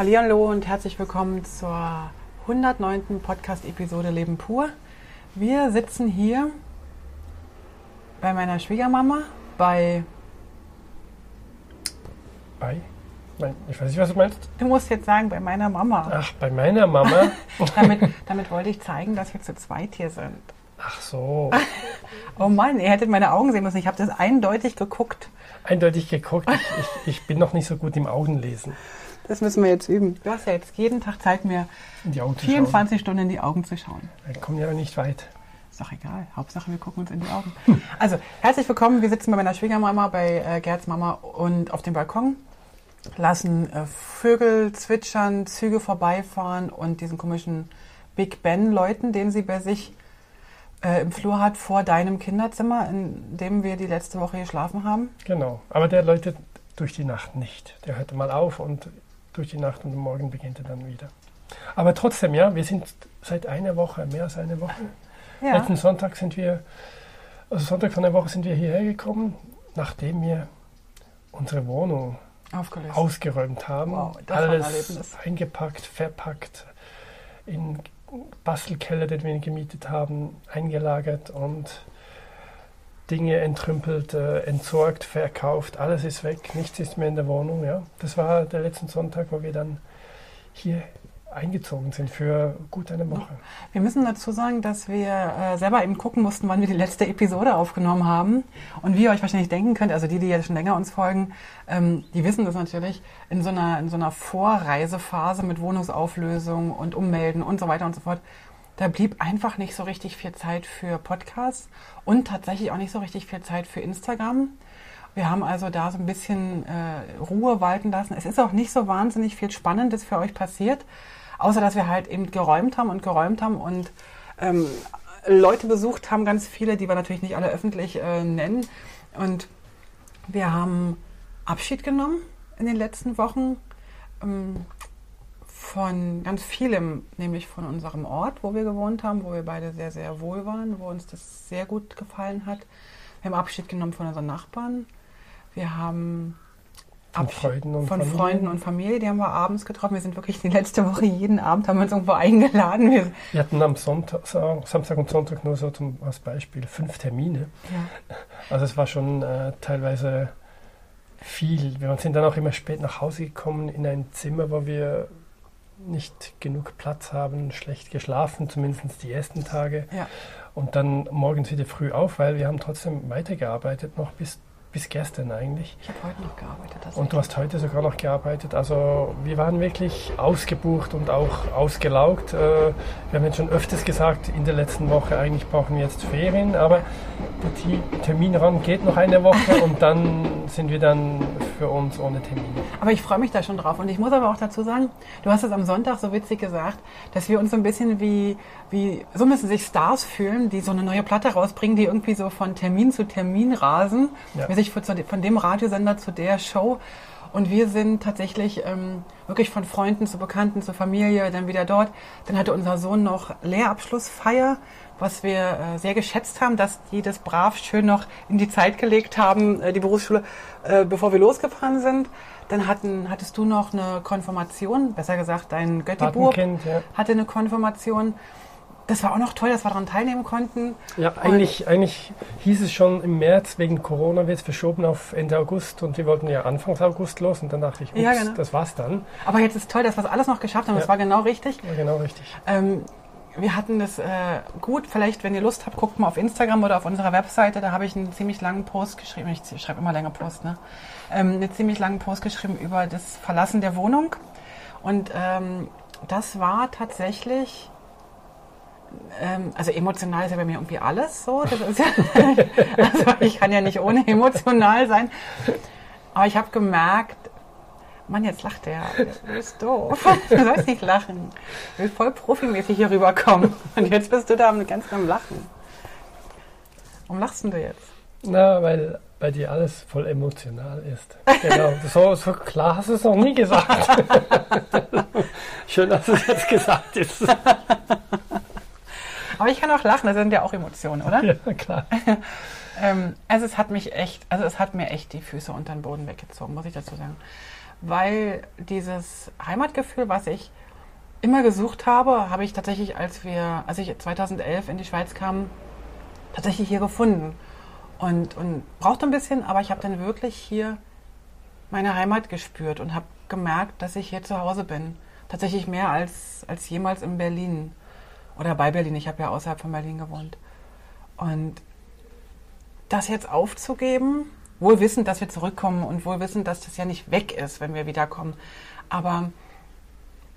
Hallihallo und herzlich willkommen zur 109. Podcast-Episode Leben pur. Wir sitzen hier bei meiner Schwiegermama, bei. Bei? Nein, ich weiß nicht, was du meinst. Du musst jetzt sagen, bei meiner Mama. Ach, bei meiner Mama? damit, damit wollte ich zeigen, dass wir zu zweit hier sind. Ach so. oh Mann, ihr hättet meine Augen sehen müssen. Ich habe das eindeutig geguckt. Eindeutig geguckt. Ich, ich, ich, bin noch nicht so gut im Augenlesen. Das müssen wir jetzt üben. Du hast ja jetzt jeden Tag Zeit, mir 24 Stunden in die Augen zu schauen. Wir kommen ja nicht weit. Ist doch egal. Hauptsache, wir gucken uns in die Augen. Also, herzlich willkommen. Wir sitzen bei meiner Schwiegermama, bei äh, Gerds Mama und auf dem Balkon. Lassen äh, Vögel zwitschern, Züge vorbeifahren und diesen komischen Big Ben-Leuten, den sie bei sich äh, im Flur hat, vor deinem Kinderzimmer, in dem wir die letzte Woche geschlafen haben. Genau, aber der läutet durch die Nacht nicht. Der hört mal auf und durch die Nacht und morgen beginnt er dann wieder. Aber trotzdem, ja, wir sind seit einer Woche, mehr als eine Woche. Ja. Letzten Sonntag sind wir, also Sonntag von der Woche sind wir hierher gekommen, nachdem wir unsere Wohnung Aufgelöst. ausgeräumt haben. Wow, alles eingepackt, verpackt, in Bastelkeller, den wir gemietet haben, eingelagert und Dinge entrümpelt, äh, entsorgt, verkauft. Alles ist weg, nichts ist mehr in der Wohnung. Ja. Das war der letzte Sonntag, wo wir dann hier eingezogen sind für gut eine Woche. Wir müssen dazu sagen, dass wir äh, selber eben gucken mussten, wann wir die letzte Episode aufgenommen haben. Und wie ihr euch wahrscheinlich denken könnt, also die, die jetzt schon länger uns folgen, ähm, die wissen das natürlich, in so, einer, in so einer Vorreisephase mit Wohnungsauflösung und Ummelden und so weiter und so fort, da blieb einfach nicht so richtig viel Zeit für Podcasts und tatsächlich auch nicht so richtig viel Zeit für Instagram. Wir haben also da so ein bisschen äh, Ruhe walten lassen. Es ist auch nicht so wahnsinnig viel Spannendes für euch passiert. Außer dass wir halt eben geräumt haben und geräumt haben und ähm, Leute besucht haben, ganz viele, die wir natürlich nicht alle öffentlich äh, nennen. Und wir haben Abschied genommen in den letzten Wochen ähm, von ganz vielem, nämlich von unserem Ort, wo wir gewohnt haben, wo wir beide sehr, sehr wohl waren, wo uns das sehr gut gefallen hat. Wir haben Abschied genommen von unseren Nachbarn. Wir haben von, Freunden und, von Freunden und Familie, die haben wir abends getroffen. Wir sind wirklich die letzte Woche jeden Abend haben wir uns irgendwo eingeladen. Wir, wir hatten am Sonntag, Samstag und Sonntag nur so zum, als Beispiel fünf Termine. Ja. Also es war schon äh, teilweise viel. Wir sind dann auch immer spät nach Hause gekommen in ein Zimmer, wo wir nicht genug Platz haben, schlecht geschlafen, zumindest die ersten Tage. Ja. Und dann morgens wieder früh auf, weil wir haben trotzdem weitergearbeitet, noch bis bis gestern eigentlich. Ich habe heute noch gearbeitet. Und du hast heute sogar noch gearbeitet. Also wir waren wirklich ausgebucht und auch ausgelaugt. Äh, wir haben jetzt schon öfters gesagt, in der letzten Woche eigentlich brauchen wir jetzt Ferien, aber der Terminrang geht noch eine Woche und dann sind wir dann für uns ohne Termin. Aber ich freue mich da schon drauf. Und ich muss aber auch dazu sagen, du hast es am Sonntag so witzig gesagt, dass wir uns so ein bisschen wie, wie so müssen sich Stars fühlen, die so eine neue Platte rausbringen, die irgendwie so von Termin zu Termin rasen. Ja. Wir sich von dem Radiosender zu der Show. Und wir sind tatsächlich ähm, wirklich von Freunden zu Bekannten, zu Familie, dann wieder dort. Dann hatte unser Sohn noch Lehrabschlussfeier, was wir äh, sehr geschätzt haben, dass die das brav schön noch in die Zeit gelegt haben, äh, die Berufsschule, äh, bevor wir losgefahren sind. Dann hatten, hattest du noch eine Konfirmation, besser gesagt, dein Götti-Bub ja. hatte eine Konfirmation das war auch noch toll, dass wir daran teilnehmen konnten. Ja, eigentlich, eigentlich hieß es schon im März, wegen Corona wird es verschoben auf Ende August und wir wollten ja Anfangs August los und dann dachte ich, ups, ja, genau. das war's dann. Aber jetzt ist toll, dass wir es alles noch geschafft haben, ja. das war genau richtig. War genau richtig. Ähm, wir hatten das äh, gut. Vielleicht, wenn ihr Lust habt, guckt mal auf Instagram oder auf unserer Webseite. Da habe ich einen ziemlich langen Post geschrieben. Ich schreibe immer länger Post, ne? Ähm, einen ziemlich langen Post geschrieben über das Verlassen der Wohnung. Und ähm, das war tatsächlich ähm, also emotional ist ja bei mir irgendwie alles so. Ja, also ich kann ja nicht ohne emotional sein. Aber ich habe gemerkt, Mann, jetzt lacht der. Du bist doof. Du sollst nicht lachen. Du willst voll profimäßig hier rüberkommen. Und jetzt bist du da ganz am Lachen. Warum lachst du jetzt? Na, weil bei dir alles voll emotional ist. Genau. So, so klar hast du es noch nie gesagt. Schön, dass es jetzt gesagt ist. Aber ich kann auch lachen, das sind ja auch Emotionen, oder? Ja, klar. ähm, also es hat mich echt, also es hat mir echt die Füße unter den Boden weggezogen, muss ich dazu sagen. weil dieses Heimatgefühl, was ich immer gesucht habe, habe ich tatsächlich, als wir, als ich 2011 in die Schweiz kam, tatsächlich hier gefunden. Und, und brauchte ein bisschen, aber ich habe dann wirklich hier meine Heimat gespürt und habe gemerkt, dass ich hier zu Hause bin. Tatsächlich mehr als, als jemals in Berlin. Oder bei Berlin. Ich habe ja außerhalb von Berlin gewohnt. Und das jetzt aufzugeben, wohl wissend, dass wir zurückkommen und wohl wissend, dass das ja nicht weg ist, wenn wir wiederkommen. Aber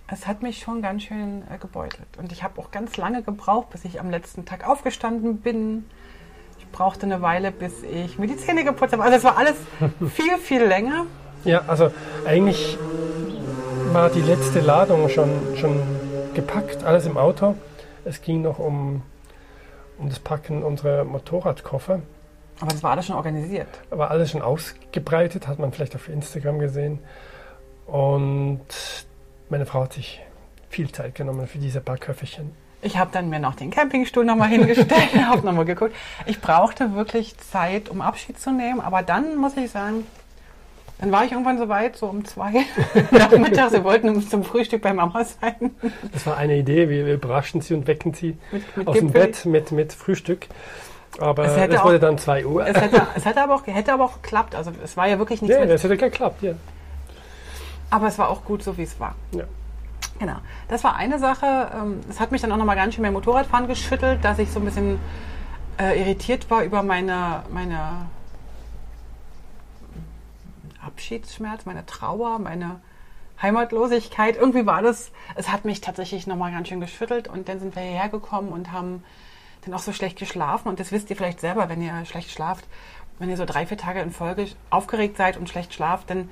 es hat mich schon ganz schön äh, gebeutelt. Und ich habe auch ganz lange gebraucht, bis ich am letzten Tag aufgestanden bin. Ich brauchte eine Weile, bis ich mir die Zähne geputzt habe. Also es war alles viel, viel länger. Ja, also eigentlich war die letzte Ladung schon, schon gepackt, alles im Auto. Es ging noch um, um das Packen unserer Motorradkoffer. Aber das war alles schon organisiert. War alles schon ausgebreitet, hat man vielleicht auf Instagram gesehen. Und meine Frau hat sich viel Zeit genommen für diese paar Köfferchen. Ich habe dann mir noch den Campingstuhl nochmal hingestellt, habe nochmal geguckt. Ich brauchte wirklich Zeit, um Abschied zu nehmen. Aber dann muss ich sagen, dann war ich irgendwann so weit, so um zwei nachmittags. Wir wollten uns zum Frühstück bei Mama sein. Das war eine Idee. Wir überraschen sie und wecken sie mit, mit aus Gipfel. dem Bett mit, mit Frühstück. Aber es, es wurde dann 2 Uhr. Es, hätte, es hätte, aber auch, hätte aber auch geklappt. Also es war ja wirklich nichts. Ja, es hätte geklappt, ja. Aber es war auch gut, so wie es war. Ja. Genau. Das war eine Sache. Ähm, es hat mich dann auch nochmal ganz schön beim Motorradfahren geschüttelt, dass ich so ein bisschen äh, irritiert war über meine, meine Abschiedsschmerz, meine Trauer, meine Heimatlosigkeit. Irgendwie war das, es hat mich tatsächlich nochmal ganz schön geschüttelt und dann sind wir hierher gekommen und haben dann auch so schlecht geschlafen. Und das wisst ihr vielleicht selber, wenn ihr schlecht schlaft. Wenn ihr so drei, vier Tage in Folge aufgeregt seid und schlecht schlaft, dann,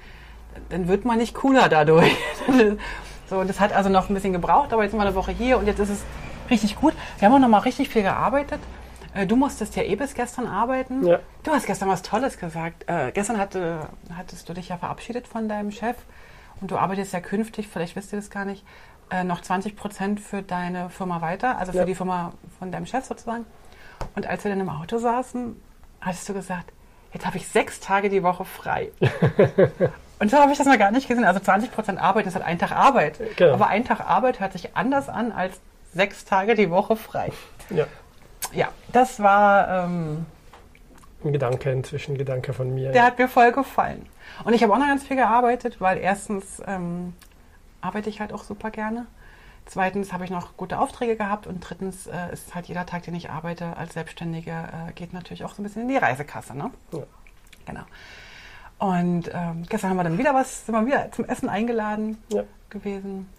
dann wird man nicht cooler dadurch. so, das hat also noch ein bisschen gebraucht, aber jetzt sind wir eine Woche hier und jetzt ist es richtig gut. Wir haben auch nochmal richtig viel gearbeitet. Äh, du musstest ja eh bis gestern arbeiten. Ja. Du hast gestern was Tolles gesagt. Äh, gestern hatte, hattest du dich ja verabschiedet von deinem Chef und du arbeitest ja künftig, vielleicht wisst ihr das gar nicht, äh, noch 20 Prozent für deine Firma weiter, also für ja. die Firma von deinem Chef sozusagen. Und als wir dann im Auto saßen, hattest du gesagt, jetzt habe ich sechs Tage die Woche frei. und so habe ich das noch gar nicht gesehen. Also 20 Prozent Arbeit ist halt ein Tag Arbeit. Genau. Aber ein Tag Arbeit hört sich anders an als sechs Tage die Woche frei. Ja ja, das war ähm, ein Gedanke, inzwischen Gedanke von mir. Der ja. hat mir voll gefallen. Und ich habe auch noch ganz viel gearbeitet, weil erstens ähm, arbeite ich halt auch super gerne. Zweitens habe ich noch gute Aufträge gehabt und drittens äh, ist halt jeder Tag, den ich arbeite als Selbstständige, äh, geht natürlich auch so ein bisschen in die Reisekasse. Ne? Ja. Genau. Und ähm, gestern haben wir dann wieder was, sind wir wieder zum Essen eingeladen ja. gewesen.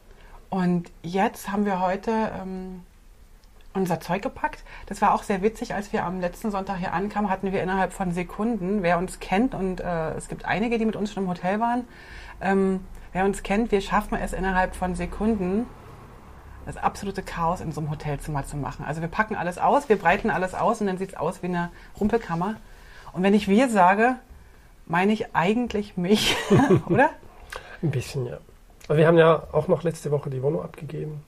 Und jetzt haben wir heute ähm, unser Zeug gepackt. Das war auch sehr witzig, als wir am letzten Sonntag hier ankamen, hatten wir innerhalb von Sekunden, wer uns kennt, und äh, es gibt einige, die mit uns schon im Hotel waren, ähm, wer uns kennt, wir schaffen es innerhalb von Sekunden, das absolute Chaos in so einem Hotelzimmer zu machen. Also wir packen alles aus, wir breiten alles aus und dann sieht es aus wie eine Rumpelkammer. Und wenn ich wir sage, meine ich eigentlich mich, oder? Ein bisschen, ja. Also wir haben ja auch noch letzte Woche die Wohnung abgegeben.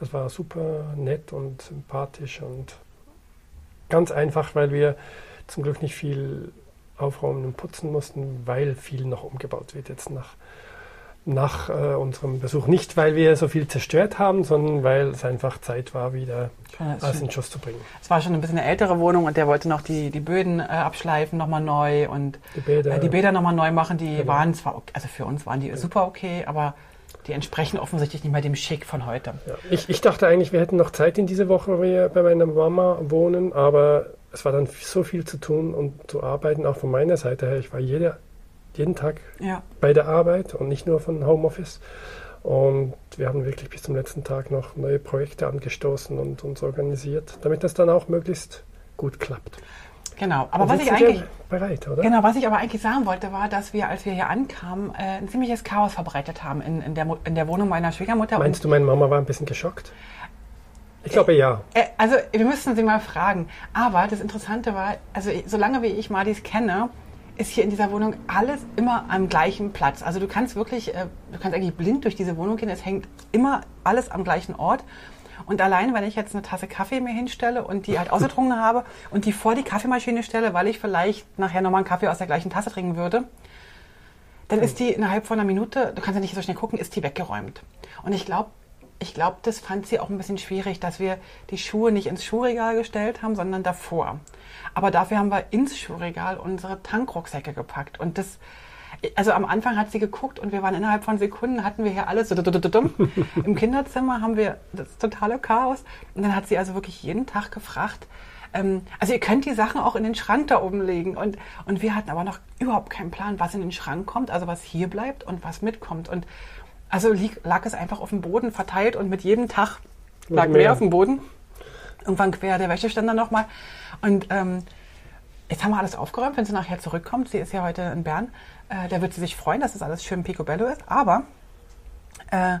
Das war super nett und sympathisch und ganz einfach, weil wir zum Glück nicht viel aufräumen und putzen mussten, weil viel noch umgebaut wird jetzt nach, nach äh, unserem Besuch. Nicht, weil wir so viel zerstört haben, sondern weil es einfach Zeit war, wieder ja, alles in Schuss zu bringen. Es war schon ein bisschen eine ältere Wohnung und der wollte noch die, die Böden äh, abschleifen, nochmal neu und die Bäder, äh, die Bäder nochmal neu machen. Die genau. waren zwar, okay, also für uns waren die ja. super okay, aber die entsprechen offensichtlich nicht mehr dem Schick von heute. Ja, ich, ich dachte eigentlich, wir hätten noch Zeit in dieser Woche, wo wir bei meiner Mama wohnen, aber es war dann so viel zu tun und zu arbeiten, auch von meiner Seite her. Ich war jede, jeden Tag ja. bei der Arbeit und nicht nur von Homeoffice. Und wir haben wirklich bis zum letzten Tag noch neue Projekte angestoßen und uns organisiert, damit das dann auch möglichst gut klappt. Genau, aber was ich eigentlich bereit, oder? Genau, was ich aber eigentlich sagen wollte, war, dass wir, als wir hier ankamen, äh, ein ziemliches Chaos verbreitet haben in, in, der, in der Wohnung meiner Schwiegermutter. Meinst du, meine Mama war ein bisschen geschockt? Ich glaube ja. Äh, also wir müssten sie mal fragen. Aber das Interessante war, also solange wie ich Madis kenne, ist hier in dieser Wohnung alles immer am gleichen Platz. Also du kannst wirklich, äh, du kannst eigentlich blind durch diese Wohnung gehen. Es hängt immer alles am gleichen Ort. Und allein, wenn ich jetzt eine Tasse Kaffee mir hinstelle und die halt ausgetrunken habe und die vor die Kaffeemaschine stelle, weil ich vielleicht nachher nochmal einen Kaffee aus der gleichen Tasse trinken würde, dann ist die innerhalb von einer Minute, du kannst ja nicht so schnell gucken, ist die weggeräumt. Und ich glaube, ich glaube, das fand sie auch ein bisschen schwierig, dass wir die Schuhe nicht ins Schuhregal gestellt haben, sondern davor. Aber dafür haben wir ins Schuhregal unsere Tankrucksäcke gepackt. Und das, also am Anfang hat sie geguckt und wir waren innerhalb von Sekunden, hatten wir hier alles so im Kinderzimmer haben wir das totale Chaos. Und dann hat sie also wirklich jeden Tag gefragt, ähm, also ihr könnt die Sachen auch in den Schrank da oben legen. Und, und wir hatten aber noch überhaupt keinen Plan, was in den Schrank kommt, also was hier bleibt und was mitkommt. Und also lieg, lag es einfach auf dem Boden verteilt und mit jedem Tag lag mehr. mehr auf dem Boden. Irgendwann quer der Wäscheständer nochmal. Und ähm, jetzt haben wir alles aufgeräumt, wenn sie nachher zurückkommt. Sie ist ja heute in Bern. Äh, da wird sie sich freuen, dass das alles schön picobello ist. Aber äh,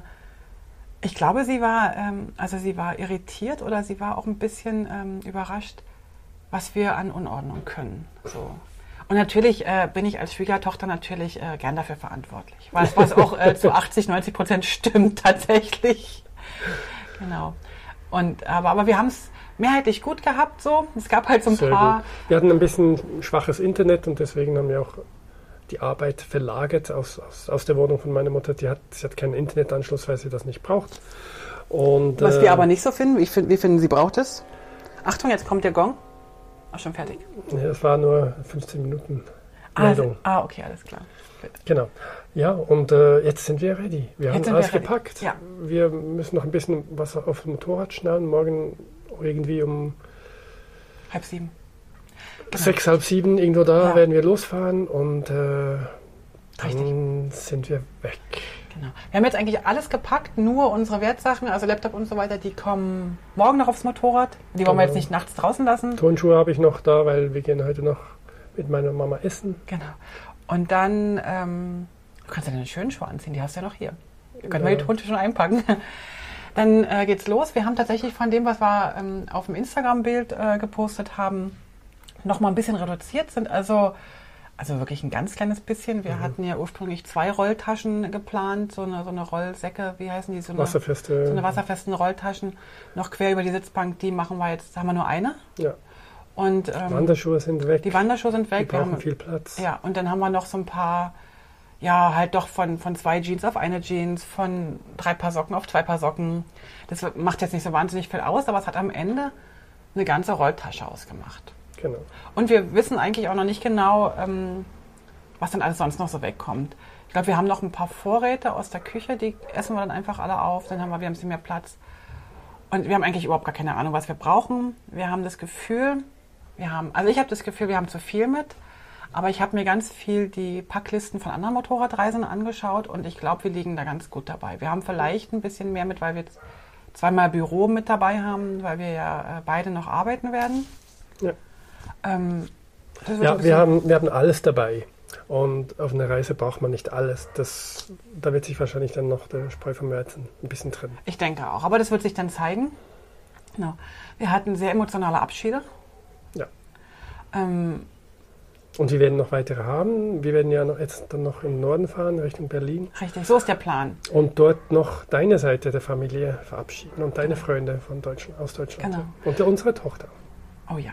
ich glaube, sie war, ähm, also sie war irritiert oder sie war auch ein bisschen ähm, überrascht, was wir an Unordnung können. So. Und natürlich äh, bin ich als Schwiegertochter natürlich äh, gern dafür verantwortlich, was, was auch äh, zu 80, 90 Prozent stimmt tatsächlich. Genau. Und aber, aber wir haben es mehrheitlich gut gehabt so. Es gab halt so ein Sehr paar. Gut. Wir hatten ein bisschen schwaches Internet und deswegen haben wir auch die Arbeit verlagert aus, aus, aus der Wohnung von meiner Mutter. Die hat, sie hat keinen Internetanschluss, weil sie das nicht braucht. Und, Was äh, wir aber nicht so finden, wie, wie finden Sie braucht es? Achtung, jetzt kommt der Gong. Ach, schon fertig. Nee, das war nur 15 Minuten ah, Meldung. Ah, okay, alles klar. Genau. Ja, und äh, jetzt sind wir ready. Wir jetzt haben alles wir gepackt. Ja. Wir müssen noch ein bisschen was auf dem Motorrad schnallen. Morgen irgendwie um halb sieben. Genau. Sechs, halb sieben, irgendwo da ja. werden wir losfahren und äh, dann sind wir weg. Genau. Wir haben jetzt eigentlich alles gepackt, nur unsere Wertsachen, also Laptop und so weiter, die kommen morgen noch aufs Motorrad. Die wollen genau. wir jetzt nicht nachts draußen lassen. Turnschuhe habe ich noch da, weil wir gehen heute noch mit meiner Mama essen. Genau. Und dann, ähm, du kannst ja deine schönen Schuhe anziehen, die hast du ja noch hier. Können ja. wir die Turnschuhe schon einpacken. Dann äh, geht's los. Wir haben tatsächlich von dem, was wir ähm, auf dem Instagram-Bild äh, gepostet haben, noch mal ein bisschen reduziert. Sind also also wirklich ein ganz kleines bisschen. Wir mhm. hatten ja ursprünglich zwei Rolltaschen geplant, so eine, so eine Rollsäcke, wie heißen die? So eine, Wasserfeste. So eine wasserfesten Rolltaschen, noch quer über die Sitzbank. Die machen wir jetzt, haben wir nur eine. Ja. Und, ähm, die Wanderschuhe sind weg. Die Wanderschuhe sind weg. Die brauchen haben, viel Platz. Ja, und dann haben wir noch so ein paar, ja, halt doch von, von zwei Jeans auf eine Jeans, von drei Paar Socken auf zwei Paar Socken. Das macht jetzt nicht so wahnsinnig viel aus, aber es hat am Ende eine ganze Rolltasche ausgemacht. Genau. Und wir wissen eigentlich auch noch nicht genau, ähm, was dann alles sonst noch so wegkommt. Ich glaube, wir haben noch ein paar Vorräte aus der Küche, die essen wir dann einfach alle auf, dann haben wir, wir ein bisschen mehr Platz. Und wir haben eigentlich überhaupt gar keine Ahnung, was wir brauchen. Wir haben das Gefühl, wir haben, also ich habe das Gefühl, wir haben zu viel mit. Aber ich habe mir ganz viel die Packlisten von anderen Motorradreisen angeschaut und ich glaube, wir liegen da ganz gut dabei. Wir haben vielleicht ein bisschen mehr mit, weil wir zweimal Büro mit dabei haben, weil wir ja äh, beide noch arbeiten werden. Ja. Ähm, ja, wir haben, wir haben alles dabei. Und auf einer Reise braucht man nicht alles. Das, da wird sich wahrscheinlich dann noch der Spreu vom Weizen ein bisschen trennen. Ich denke auch. Aber das wird sich dann zeigen. Genau. Wir hatten sehr emotionale Abschiede. Ja. Ähm, und wir werden noch weitere haben. Wir werden ja noch jetzt dann noch im Norden fahren, Richtung Berlin. Richtig, so ist der Plan. Und dort noch deine Seite der Familie verabschieden und deine Freunde von Deutschland, aus Deutschland. Genau. Und unsere Tochter. Oh ja.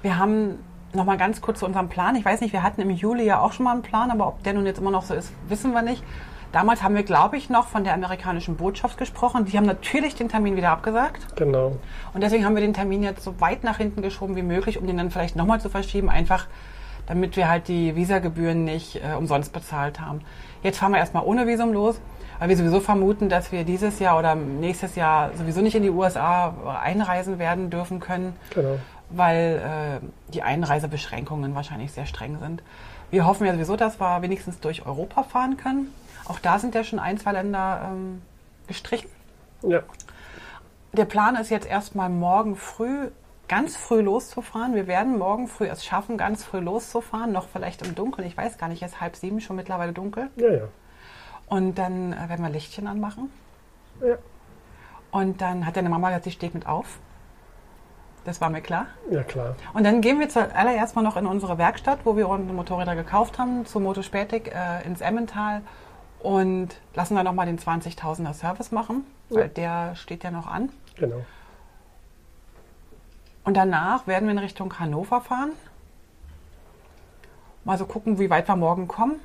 Wir haben noch mal ganz kurz zu unserem Plan. Ich weiß nicht, wir hatten im Juli ja auch schon mal einen Plan, aber ob der nun jetzt immer noch so ist, wissen wir nicht. Damals haben wir, glaube ich, noch von der amerikanischen Botschaft gesprochen. Die haben natürlich den Termin wieder abgesagt. Genau. Und deswegen haben wir den Termin jetzt so weit nach hinten geschoben wie möglich, um den dann vielleicht nochmal zu verschieben, einfach damit wir halt die Visagebühren nicht äh, umsonst bezahlt haben. Jetzt fahren wir erstmal ohne Visum los, weil wir sowieso vermuten, dass wir dieses Jahr oder nächstes Jahr sowieso nicht in die USA einreisen werden dürfen können. Genau weil äh, die Einreisebeschränkungen wahrscheinlich sehr streng sind. Wir hoffen ja sowieso, dass wir wenigstens durch Europa fahren können. Auch da sind ja schon ein, zwei Länder ähm, gestrichen. Ja. Der Plan ist jetzt erstmal morgen früh, ganz früh loszufahren. Wir werden morgen früh es schaffen, ganz früh loszufahren, noch vielleicht im Dunkeln. Ich weiß gar nicht, es ist halb sieben schon mittlerweile dunkel. Ja, ja. Und dann äh, werden wir Lichtchen anmachen. Ja. Und dann hat deine Mama gesagt, sie steht mit auf. Das war mir klar. Ja, klar. Und dann gehen wir zuallererst mal noch in unsere Werkstatt, wo wir unsere Motorräder gekauft haben, zu Motospätik äh, ins Emmental und lassen dann nochmal den 20.000er Service machen, weil ja. der steht ja noch an. Genau. Und danach werden wir in Richtung Hannover fahren. Mal so gucken, wie weit wir morgen kommen.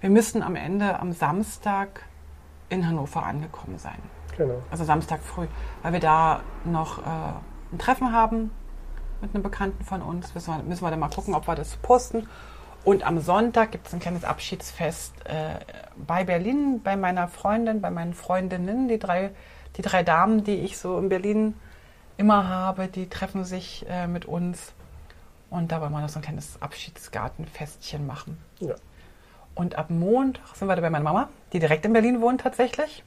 wir müssten am Ende am Samstag in Hannover angekommen sein. Genau. Also Samstag früh, weil wir da noch äh, ein Treffen haben mit einem Bekannten von uns. Müssen wir, müssen wir dann mal gucken, ob wir das posten. Und am Sonntag gibt es ein kleines Abschiedsfest äh, bei Berlin, bei meiner Freundin, bei meinen Freundinnen. Die drei, die drei Damen, die ich so in Berlin immer habe, die treffen sich äh, mit uns. Und da wollen wir noch so ein kleines Abschiedsgartenfestchen machen. Ja. Und ab Montag sind wir da bei meiner Mama, die direkt in Berlin wohnt tatsächlich.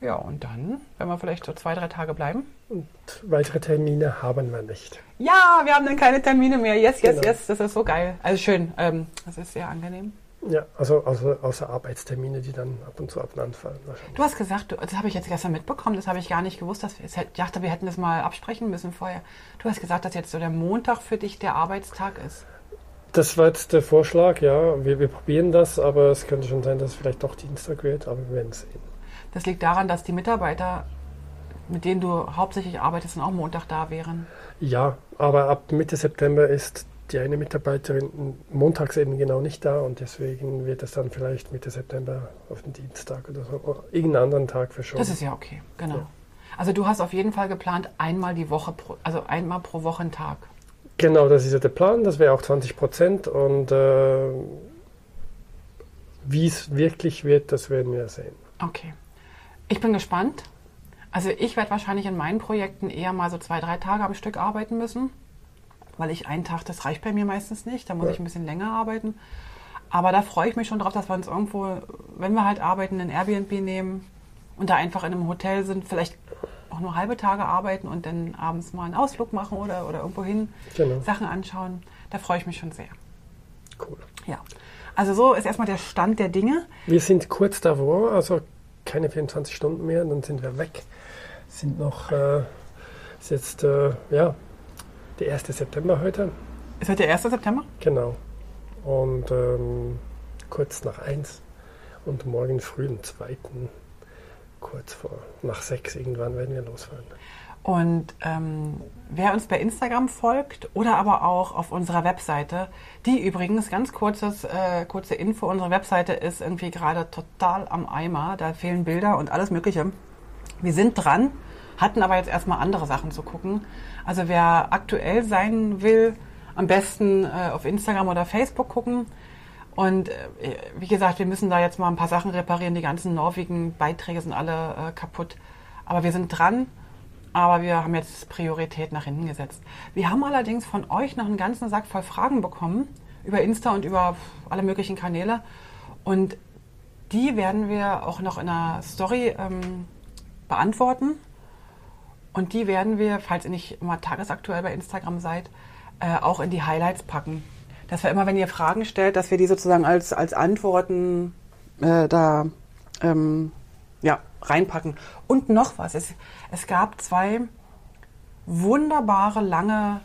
Ja, und dann, wenn wir vielleicht so zwei, drei Tage bleiben. Und weitere Termine haben wir nicht. Ja, wir haben dann keine Termine mehr. Yes, yes, Genau. yes. Das ist so geil. Also schön. Ähm, das ist sehr angenehm. Ja, also, also außer Arbeitstermine, die dann ab und zu abeinander fallen wahrscheinlich. Du hast gesagt, du, das habe ich jetzt gestern mitbekommen, das habe ich gar nicht gewusst. Dass wir, ich dachte, wir hätten das mal absprechen müssen vorher. Du hast gesagt, dass jetzt so der Montag für dich der Arbeitstag ist. Das war jetzt der Vorschlag, ja. Wir, wir probieren das, aber es könnte schon sein, dass es vielleicht doch Dienstag wird, aber wir werden sehen. Das liegt daran, dass die Mitarbeiter, mit denen du hauptsächlich arbeitest, dann auch Montag da wären. Ja, aber ab Mitte September ist die eine Mitarbeiterin montags eben genau nicht da und deswegen wird es dann vielleicht Mitte September auf den Dienstag oder so, oder irgendeinen anderen Tag verschoben. Das ist ja okay, genau. Ja. Also du hast auf jeden Fall geplant, einmal die Woche, pro, also einmal pro Woche einen Tag. Genau, das ist ja der Plan, das wäre auch 20 Prozent und äh, wie es wirklich wird, das werden wir sehen. Okay. Ich bin gespannt. Also ich werde wahrscheinlich in meinen Projekten eher mal so zwei, drei Tage am Stück arbeiten müssen, weil ich einen Tag, das reicht bei mir meistens nicht. Da muss Ja. ich ein bisschen länger arbeiten. Aber da freue ich mich schon drauf, dass wir uns irgendwo, wenn wir halt arbeiten, ein Airbnb nehmen und da einfach in einem Hotel sind, vielleicht auch nur halbe Tage arbeiten und dann abends mal einen Ausflug machen oder, oder irgendwo hin Genau, Sachen anschauen. Da freue ich mich schon sehr. cool. Ja. Also so ist erstmal der Stand der Dinge. Wir sind kurz davor, also keine 24 Stunden mehr, dann sind wir weg. Sind noch, äh, ist jetzt, äh, ja, der 1. September heute, Ist heute der 1. September? genau. Und ähm, kurz nach eins und morgen früh, den zweiten, kurz vor, nach sechs irgendwann werden wir losfahren. Und ähm, wer uns bei Instagram folgt oder aber auch auf unserer Webseite, die übrigens, ganz kurzes, äh, kurze Info, unsere Webseite ist irgendwie gerade total am Eimer. Da fehlen Bilder und alles Mögliche. Wir sind dran, hatten aber jetzt erstmal andere Sachen zu gucken. Also wer aktuell sein will, am besten äh, auf Instagram oder Facebook gucken. Und äh, wie gesagt, wir müssen da jetzt mal ein paar Sachen reparieren. Die ganzen norwigen Beiträge sind alle äh, kaputt. Aber wir sind dran. Aber wir haben jetzt Priorität nach hinten gesetzt. Wir haben allerdings von euch noch einen ganzen Sack voll Fragen bekommen über Insta und über alle möglichen Kanäle. Und die werden wir auch noch in einer Story ähm, beantworten. Und die werden wir, falls ihr nicht immer tagesaktuell bei Instagram seid, äh, auch in die Highlights packen. Dass wir immer, wenn ihr Fragen stellt, dass wir die sozusagen als, als Antworten äh, da ähm, ja, reinpacken. Und noch was. Es, es gab zwei wunderbare, lange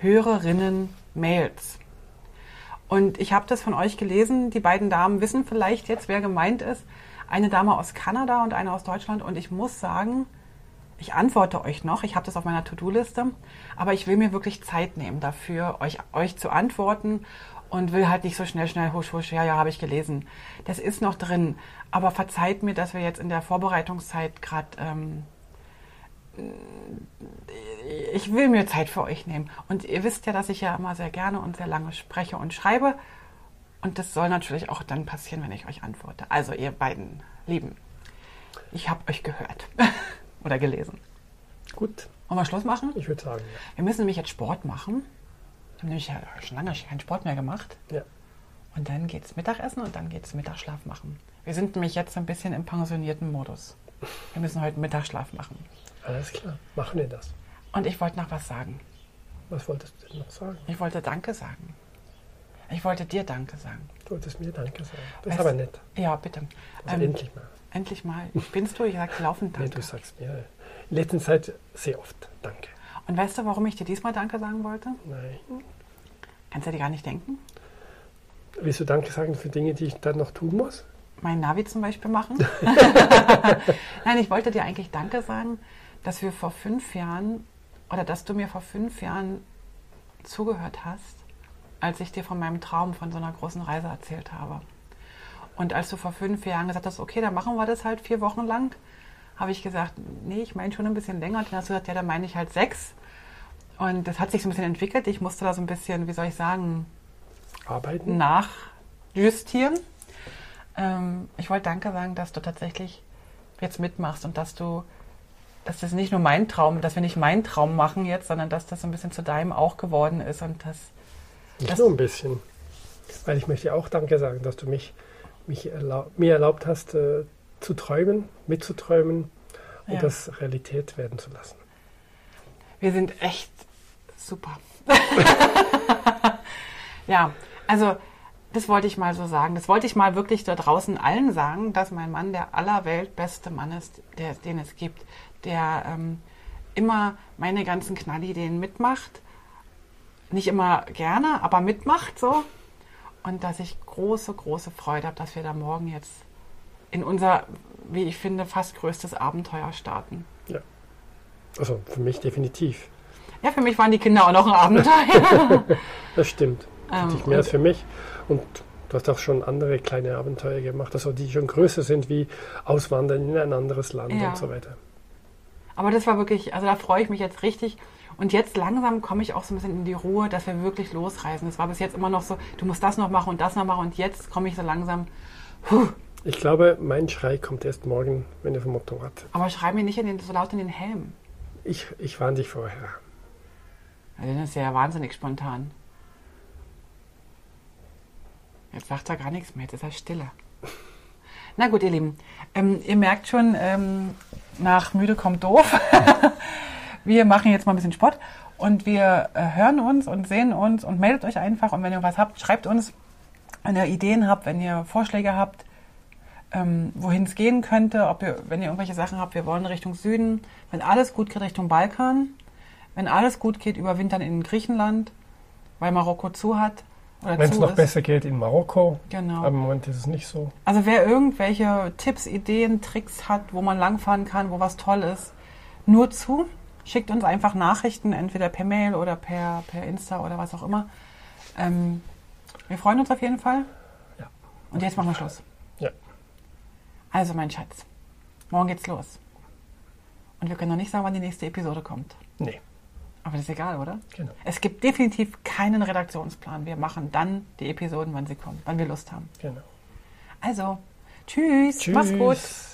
Hörerinnen-Mails. Und ich habe das von euch gelesen. Die beiden Damen wissen vielleicht jetzt, wer gemeint ist. Eine Dame aus Kanada und eine aus Deutschland. Und ich muss sagen, ich antworte euch noch. Ich habe das auf meiner To-Do-Liste. Aber ich will mir wirklich Zeit nehmen dafür, euch, euch zu antworten und will halt nicht so schnell, schnell, husch, husch, ja, ja, habe ich gelesen. Das ist noch drin. Aber verzeiht mir, dass wir jetzt in der Vorbereitungszeit gerade. Ähm, ich will mir Zeit für euch nehmen. Und ihr wisst ja, dass ich ja immer sehr gerne und sehr lange spreche und schreibe. Und das soll natürlich auch dann passieren, wenn ich euch antworte. Also ihr beiden Lieben, ich habe euch gehört oder gelesen. Gut, Wollen wir Schluss machen? ich würde sagen, Wir müssen nämlich jetzt Sport machen. Wir haben nämlich ja schon lange keinen Sport mehr gemacht. ja. ja. Und dann geht's Mittagessen und dann geht's Mittagsschlaf machen. Wir sind nämlich jetzt ein bisschen im pensionierten Modus. Wir müssen heute Mittagsschlaf machen. Alles klar, machen wir das. Und ich wollte noch was sagen. Was wolltest du denn noch sagen? Ich wollte Danke sagen. Ich wollte dir Danke sagen. Du wolltest mir Danke sagen. Das Weißt- ist aber nett. Ja, bitte. Also Ähm, endlich mal. Endlich mal. Binst du? Ich sag laufend Nee, Danke. du sagst mir in letzter Zeit sehr oft Danke. Und weißt du, warum ich dir diesmal Danke sagen wollte? Nein. Kannst du dir gar nicht denken? Willst du Danke sagen für Dinge, die ich dann noch tun muss? mein Navi zum Beispiel machen. Nein, ich wollte dir eigentlich Danke sagen, dass wir vor fünf Jahren oder dass du mir vor fünf Jahren zugehört hast, als ich dir von meinem Traum von so einer großen Reise erzählt habe. Und als du vor fünf Jahren gesagt hast, okay, dann machen wir das halt vier Wochen lang, habe ich gesagt, nee, ich meine schon ein bisschen länger. Und dann hast du gesagt, ja, dann meine ich halt sechs. Und das hat sich so ein bisschen entwickelt. Ich musste da so ein bisschen, wie soll ich sagen, arbeiten, nachjustieren. Ähm, ich wollte Danke sagen, dass du tatsächlich jetzt mitmachst und dass du, dass das nicht nur mein Traum, dass wir nicht meinen Traum machen jetzt, sondern dass das so ein bisschen zu deinem auch geworden ist und dass. Nicht das nur ein bisschen. Weil ich möchte auch Danke sagen, dass du mich, mich erlaub, mir erlaubt hast, äh, zu träumen, mitzuträumen und ja. das Realität werden zu lassen. Wir sind echt super. ja, also das wollte ich mal so sagen. Das wollte ich mal wirklich da draußen allen sagen, dass mein Mann der allerweltbeste Mann ist, der, den es gibt, der ähm, immer meine ganzen Knallideen mitmacht. Nicht immer gerne, aber mitmacht so. Und dass ich große, große Freude habe, dass wir da morgen jetzt in unser, wie ich finde, fast größtes Abenteuer starten. Ja. Also für mich definitiv. Ja, für mich waren die Kinder auch noch ein Abenteuer. das stimmt. Ähm, mehr als für mich. Und du hast auch schon andere kleine Abenteuer gemacht, also die schon größer sind wie Auswandern in ein anderes Land ja. und so weiter. Aber das war wirklich, also da freue ich mich jetzt richtig. Und jetzt langsam komme ich auch so ein bisschen in die Ruhe, dass wir wirklich losreisen. Es war bis jetzt immer noch so, du musst das noch machen und das noch machen. Und jetzt komme ich so langsam. Puh. Ich glaube, mein Schrei kommt erst morgen, wenn ihr vom Motorrad. Aber schrei mir nicht in den, so laut in den Helm. Ich, ich warne dich vorher. Also das ist ja wahnsinnig spontan. Jetzt sagt er gar nichts mehr, jetzt ist er stiller. Na gut, ihr Lieben, ähm, ihr merkt schon, ähm, nach müde kommt doof. wir machen jetzt mal ein bisschen Sport und wir äh, hören uns und sehen uns und meldet euch einfach. Und wenn ihr was habt, schreibt uns, wenn ihr Ideen habt, wenn ihr Vorschläge habt, ähm, wohin es gehen könnte, ob ihr, wenn ihr irgendwelche Sachen habt, wir wollen Richtung Süden, wenn alles gut geht Richtung Balkan, wenn alles gut geht, überwintern in Griechenland, weil Marokko zu hat. Wenn es noch ist. besser geht in Marokko. Genau. Aber im Moment ist es nicht so. Also wer irgendwelche Tipps, Ideen, Tricks hat, wo man langfahren kann, wo was toll ist, nur zu. Schickt uns einfach Nachrichten, entweder per Mail oder per, per Insta oder was auch immer. Ähm, wir freuen uns auf jeden Fall. Ja. Und jetzt machen wir Schluss. Ja. Also mein Schatz, morgen geht's los. Und wir können noch nicht sagen, wann die nächste Episode kommt. Nee. Aber das ist egal, oder? Genau. Es gibt definitiv keinen Redaktionsplan. Wir machen dann die Episoden, wann sie kommen, wann wir Lust haben. Genau. Also, tschüss, tschüss. mach's gut.